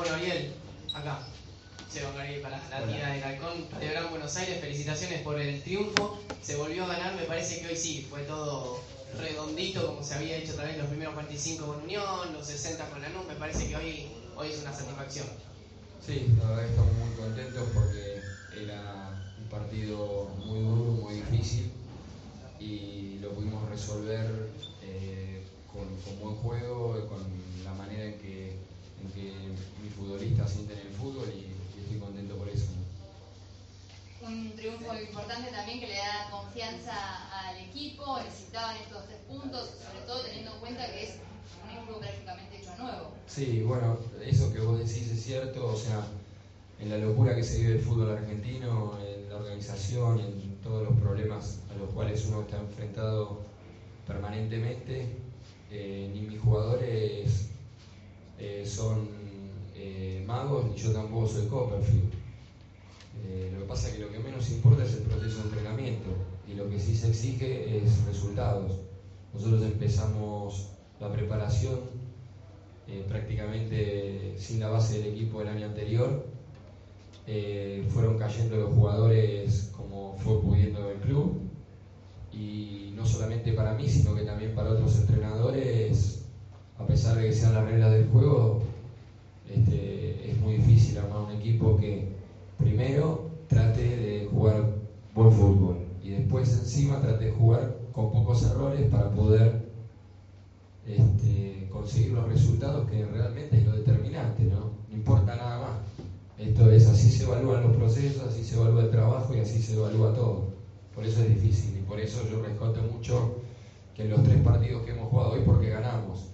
Bueno, Ariel, acá. Se va a para la tía de Calcón, de Gran Buenos Aires. Felicitaciones por el triunfo. Se volvió a ganar, me parece que hoy sí, fue todo redondito, como se había hecho también los primeros 45 con Unión, los 60 con Lanús. Me parece que hoy, hoy es una satisfacción. Sí, la verdad que estamos muy contentos porque era un partido muy duro, muy difícil y lo pudimos resolver eh, con, con buen juego, con la manera en que en que mis futbolistas sienten el fútbol y, estoy contento por eso. Un triunfo importante también que le da confianza al equipo, necesitaban estos tres puntos, sobre todo teniendo en cuenta que es un equipo prácticamente hecho nuevo. Sí, bueno, eso que vos decís es cierto, o sea, en la locura que se vive el fútbol argentino, en la organización en todos los problemas a los cuales uno está enfrentado permanentemente, eh, ni mis jugadores eh, son eh, magos, ni yo tampoco soy Copperfield. Eh, lo que pasa es que lo que menos importa es el proceso de entrenamiento y lo que sí se exige es resultados. Nosotros empezamos la preparación prácticamente sin la base del equipo del año anterior. fueron cayendo los jugadores como fue pudiendo el club y no solamente para mí, sino que también para otros entrenadores a pesar de que sean las reglas del juego, este, es muy difícil armar un equipo que primero trate de jugar buen fútbol y después encima trate de jugar con pocos errores para poder este, conseguir los resultados que realmente es lo determinante, ¿no? No importa nada más. Esto es, así se evalúan los procesos, así se evalúa el trabajo y así se evalúa todo. Por eso es difícil y por eso yo rescato mucho que los tres partidos que hemos jugado hoy, porque ganamos,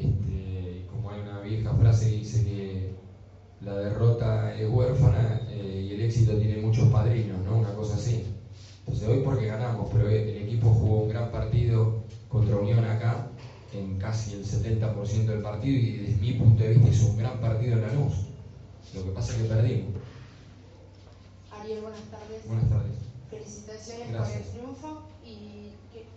este, como hay una vieja frase que dice que la derrota es huérfana eh, y el éxito tiene muchos padrinos, ¿no? Una cosa así. Entonces hoy porque ganamos, pero el equipo jugó un gran partido contra Unión acá, en casi el 70% del partido, y desde mi punto de vista hizo un gran partido en la luz. Lo que pasa es que perdimos. Ariel, buenas tardes. Buenas tardes. Felicitaciones por el triunfo. Y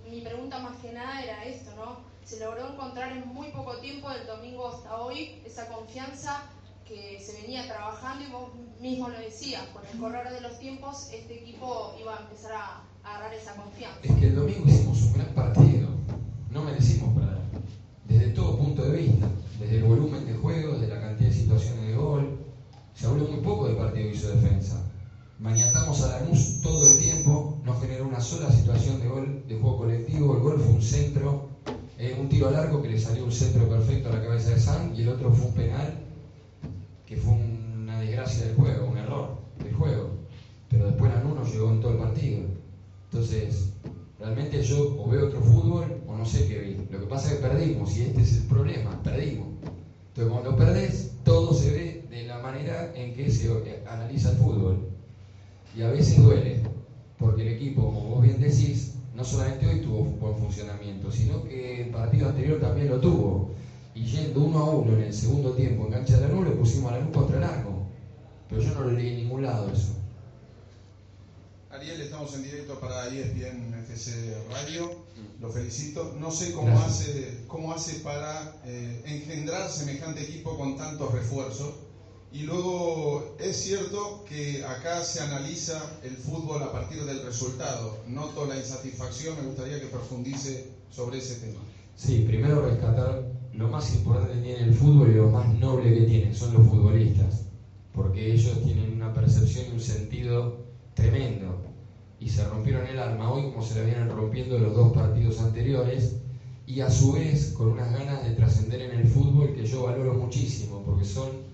mi pregunta más que nada era esto, ¿no? se logró encontrar en muy poco tiempo, del domingo hasta hoy, esa confianza que se venía trabajando y vos mismo lo decías, con el correr de los tiempos este equipo iba a empezar a, agarrar esa confianza. Es que el domingo hicimos un gran partido, no merecimos perder, desde todo punto de vista, desde el volumen de juego, desde la cantidad de situaciones de gol, se habló muy poco del partido que hizo defensa. Maniatamos a Lanús todo el tiempo, sola situación de gol de juego colectivo, el gol fue un centro eh, un tiro largo que le salió un centro perfecto a la cabeza de San y el otro fue un penal que fue una desgracia del juego, un error del juego. Pero después la no llegó en todo el partido. Entonces, realmente yo o veo otro fútbol o no sé qué vi. Lo que pasa es que perdimos y este es el problema, perdimos. Entonces cuando perdés, todo se ve de la manera en que se analiza el fútbol. Y a veces duele, porque el equipo, como vos bien decís, no solamente hoy tuvo buen funcionamiento, sino que el partido anterior también lo tuvo. Y yendo uno a uno en el segundo tiempo en cancha de la nube, pusimos a la luz contra el arco. Pero yo no lo leí en ningún lado eso. Ariel, estamos en directo para ESPN FC Radio. Lo felicito. No sé cómo hace, cómo hace para eh, engendrar semejante equipo con tantos refuerzos y luego es cierto que acá se analiza el fútbol a partir del resultado. Noto la insatisfacción, me gustaría que profundice sobre ese tema. Sí, primero rescatar lo más importante que tiene el fútbol y lo más noble que tiene, son los futbolistas, porque ellos tienen una percepción y un sentido tremendo y se rompieron el alma hoy como se le vienen rompiendo los dos partidos anteriores y a su vez con unas ganas de trascender en el fútbol que yo valoro muchísimo porque son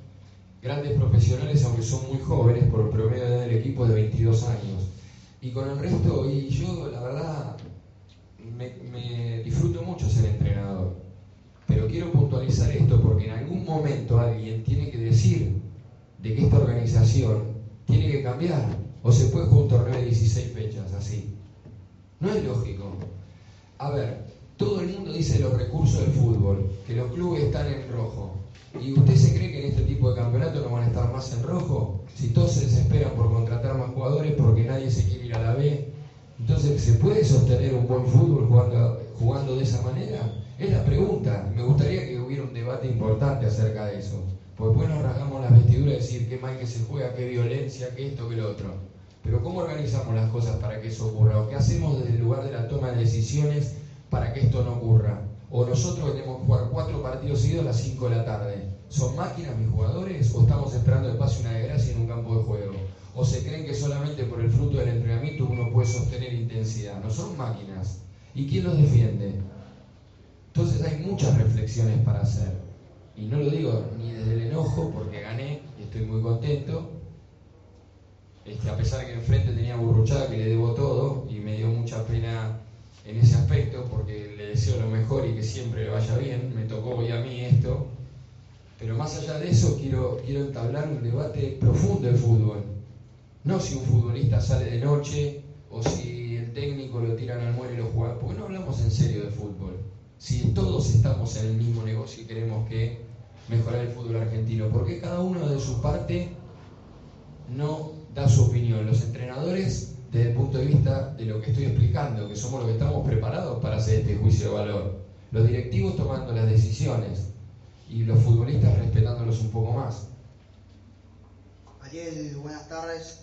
grandes profesionales, aunque son muy jóvenes por el promedio del equipo de 22 años. Y con el resto, y yo la verdad me, disfruto mucho ser entrenador, pero quiero puntualizar esto porque en algún momento alguien tiene que decir de que esta organización tiene que cambiar o se puede jugar un torneo de 16 fechas así. No es lógico. A ver, todo el mundo dice los recursos del fútbol, que los clubes están en rojo. ¿Y usted se cree que en este tipo de campeonato no van a estar más en rojo? Si todos se desesperan por contratar más jugadores porque nadie se quiere ir a la B. Entonces, ¿se puede sostener un buen fútbol jugando, jugando de esa manera? Es la pregunta. Me gustaría que hubiera un debate importante acerca de eso. Porque después nos rasgamos las vestiduras y decir qué mal que se juega, qué violencia, qué esto, qué lo otro. Pero ¿cómo organizamos las cosas para que eso ocurra? ¿O qué hacemos desde el lugar de la toma de decisiones para que esto no ocurra? O nosotros tenemos que jugar cuatro partidos seguidos a las 5 de la tarde. ¿Son máquinas mis jugadores o estamos esperando que pase una desgracia en un campo de juego? ¿O se creen que solamente por el fruto del entrenamiento uno puede sostener intensidad? No son máquinas. ¿Y quién los defiende? Entonces hay muchas reflexiones para hacer. Y no lo digo ni desde el enojo porque gané y estoy muy contento. Este, a pesar de que enfrente tenía Burruchaga que le debo todo y me dio mucha pena en ese aspecto porque le deseo lo mejor y que siempre le vaya bien. Me tocó hoy a mí esto. Pero más allá de eso, quiero, quiero entablar un debate profundo de fútbol. No si un futbolista sale de noche o si el técnico lo tiran al muelle y lo juega, porque no hablamos en serio de fútbol. Si todos estamos en el mismo negocio y queremos que mejorar el fútbol argentino, porque cada uno de su parte no da su opinión. Los entrenadores desde el punto de vista de lo que estoy explicando, que somos los que estamos preparados para hacer este juicio de valor. Los directivos tomando las decisiones y los futbolistas respetándolos un poco más. Ariel, buenas tardes.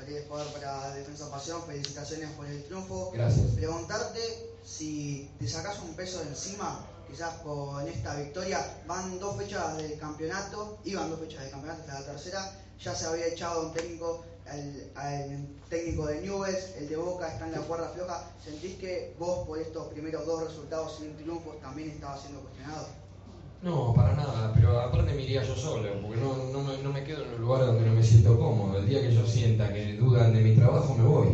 Ariel, jugador para Defensa Pasión, felicitaciones por el triunfo. Gracias. Preguntarte si te sacas un peso de encima, quizás con esta victoria, van dos fechas del campeonato, iban dos fechas del campeonato, hasta la tercera, ya se había echado un técnico al, técnico de Nubes, el de Boca está en la cuerda floja. ¿Sentís que vos por estos primeros dos resultados sin triunfos también estabas siendo cuestionado? No, para nada, pero aparte me iría yo solo, porque no, no, me, no me quedo en un lugar donde no me siento cómodo. El día que yo sienta que dudan de mi trabajo, me voy.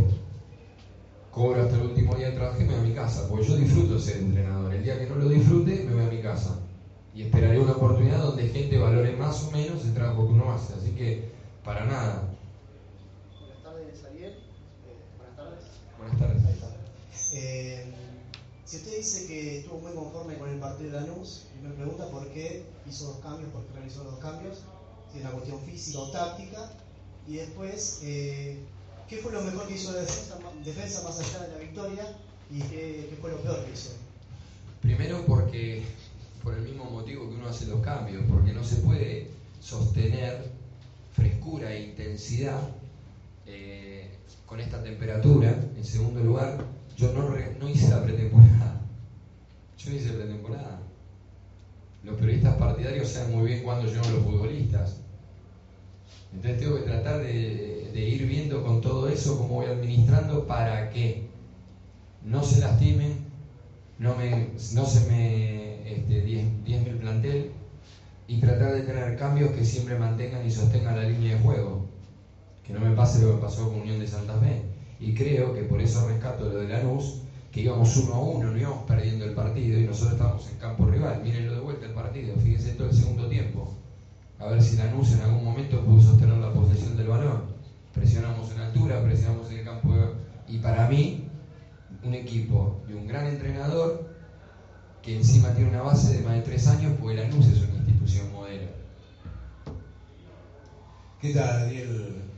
Cobro hasta el último día de trabajo y me voy a mi casa, porque yo disfruto ser entrenador. El día que no lo disfrute, me voy a mi casa. Y esperaré una oportunidad donde gente valore más o menos el trabajo que uno hace. Así que, para nada, Buenas tardes. Eh, si usted dice que estuvo muy conforme con el partido de Lanús, me pregunta por qué hizo dos cambios, por qué realizó dos cambios, si es una cuestión física o táctica, y después, eh, ¿qué fue lo mejor que hizo la defensa, más allá de la victoria y qué, qué fue lo peor que hizo? Primero porque, por el mismo motivo que uno hace los cambios, porque no se puede sostener frescura e intensidad eh, con esta temperatura, en segundo lugar, yo no, no hice la pretemporada. Yo hice pretemporada. Los periodistas partidarios saben muy bien cuándo llegan los futbolistas. Entonces tengo que tratar de, ir viendo con todo eso cómo voy administrando para que no se lastimen, no, me, no se me este, 10.000 plantel y tratar de tener cambios que siempre mantengan y sostengan la línea de juego que no me pase lo que pasó con Unión de Santa Fe. Y creo que por eso rescato lo de Lanús, que íbamos uno a uno, no íbamos perdiendo el partido y nosotros estábamos en campo rival. Mírenlo de vuelta el partido, fíjense todo el segundo tiempo. A ver si Lanús en algún momento pudo sostener la posesión del balón. Presionamos en altura, presionamos en el campo. Y para mí, un equipo de un gran entrenador que encima tiene una base de más de tres años, porque Lanús es una institución modelo. ¿Qué tal, Daniel?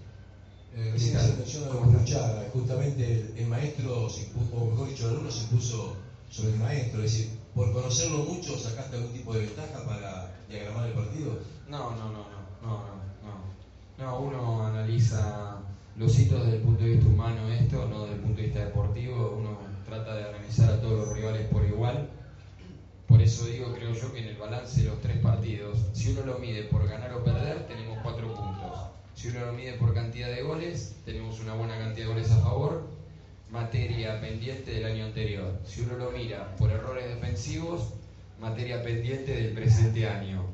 Eh, recién se menciona la justamente el, maestro, se impuso, o mejor dicho, el alumno se impuso sobre el maestro, es decir, por conocerlo mucho, ¿sacaste algún tipo de ventaja para diagramar el partido? No, no, no, no, no, no, no. uno analiza los hitos desde el punto de vista humano esto, no desde el punto de vista deportivo, uno trata de analizar a todos los rivales por igual. Por eso digo, creo yo, que en el balance de los tres partidos, si uno lo mide por ganar o si uno lo mide por cantidad de goles, tenemos una buena cantidad de goles a favor, materia pendiente del año anterior. Si uno lo mira por errores defensivos, materia pendiente del presente año.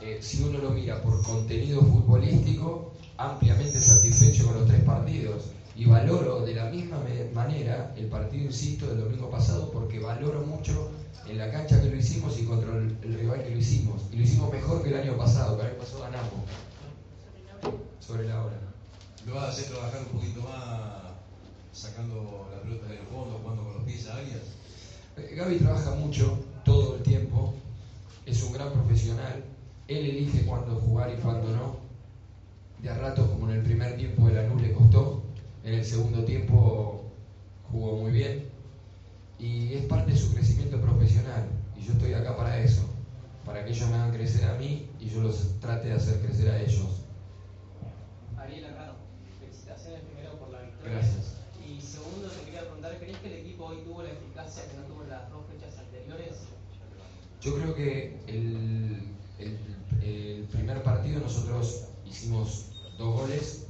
Eh, si uno lo mira por contenido futbolístico, ampliamente satisfecho con los tres partidos. Y valoro de la misma manera el partido, insisto, del domingo pasado porque valoro mucho en la cancha que lo hicimos y contra el, rival que lo hicimos. Y lo hicimos mejor que el año pasado, que el año pasado ganamos. Sobre la hora. ¿Lo vas a hacer trabajar un poquito más sacando la pelota del fondo, jugando con los pies a áreas? Eh, Gaby trabaja mucho, todo el tiempo, es un gran profesional, él elige cuándo jugar y cuándo no. De a ratos, como en el primer tiempo de la NU le costó, en el segundo tiempo jugó muy bien y es parte de su crecimiento profesional y yo estoy acá para eso, para que ellos me hagan crecer a mí y yo los trate de hacer crecer a ellos. Ariel Arrano, felicitaciones primero por la victoria. Gracias. Y segundo, te quería preguntar, ¿crees que el equipo hoy tuvo la eficacia que no tuvo en las dos fechas anteriores? Yo creo que el, el primer partido nosotros hicimos dos goles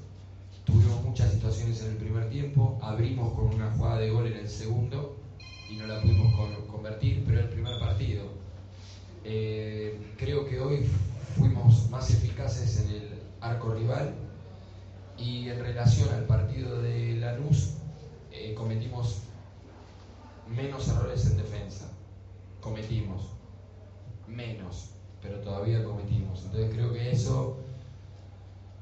Tuvimos muchas situaciones en el primer tiempo, abrimos con una jugada de gol en el segundo y no la pudimos convertir, pero el primer partido. Eh, creo que hoy fuimos más eficaces en el arco rival y en relación al partido de Lanús eh, cometimos menos errores en defensa. Cometimos menos, pero todavía cometimos. Entonces creo que eso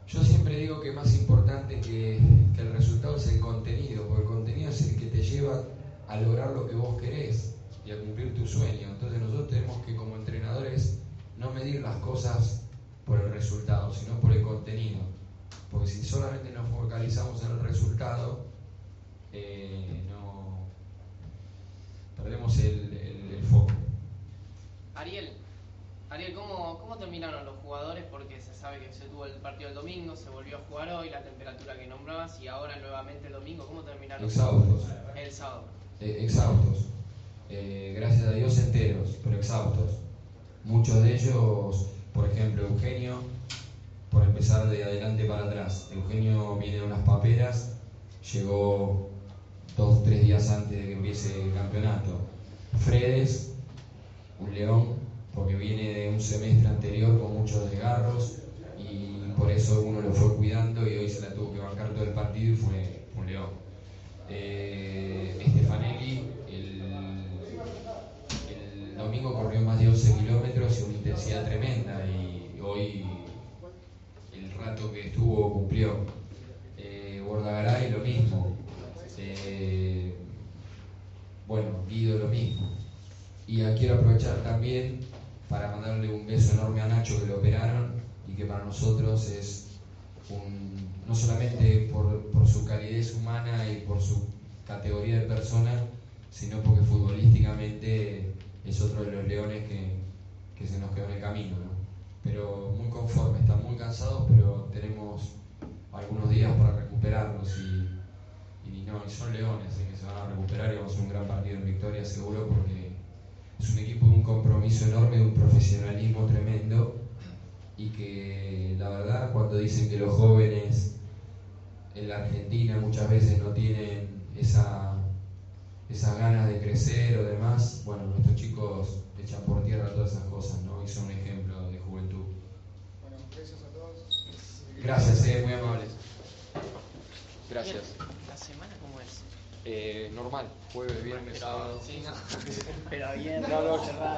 yo siempre digo que más importante que, el resultado es el contenido, porque el contenido es el que te lleva a lograr lo que vos querés y a cumplir tu sueño. Entonces nosotros tenemos que como entrenadores no medir las cosas por el resultado, sino por el contenido. Porque si solamente nos focalizamos en el resultado, eh, no perdemos el foco. Ariel, Ariel, ¿cómo, ¿cómo terminaron los jugadores? Porque se sabe que se tuvo el partido el domingo, se volvió a jugar hoy, la temperatura que nombrabas y ahora nuevamente el domingo. ¿Cómo terminaron? Exhaustos. El sábado. Eh, exhaustos. Eh, gracias a Dios enteros, pero exhaustos. Muchos de ellos, por ejemplo, Eugenio, por empezar de adelante para atrás. Eugenio viene de unas paperas, llegó dos, tres días antes de que empiece el campeonato. Fredes, un león, porque viene de un semestre anterior con muchos desgarros y por eso uno lo fue cuidando y hoy se la tuvo que bancar todo el partido y fue un león. Eh, Stefanelli el, domingo corrió más de 11 kilómetros y una intensidad tremenda y hoy rato que estuvo cumplió. Eh, Bordagaray lo mismo. Eh, bueno, Guido lo mismo. Y quiero aprovechar también para mandarle un beso enorme a Nacho que lo operaron y que para nosotros es un, no solamente por, su calidez humana y por su categoría de persona, sino porque futbolísticamente es otro de los leones que, se nos quedó en el camino. Pero muy conforme, están muy cansados, pero tenemos algunos días para recuperarlos y, no, y son leones, así que se van a recuperar y vamos a un gran partido en victoria seguro porque es un equipo de un compromiso enorme, de un profesionalismo tremendo y que la verdad cuando dicen que los jóvenes en la Argentina muchas veces no tienen esa, esas ganas de crecer o demás, bueno, nuestros chicos echan por tierra todas esas cosas, ¿no? Y son un ejemplo de juventud. Bueno, gracias a todos. Gracias, eh, muy amables. Gracias. ¿La semana cómo es? Eh, normal, jueves, viernes, sábado. Sí, no. Pero bien, no, no, cerrado.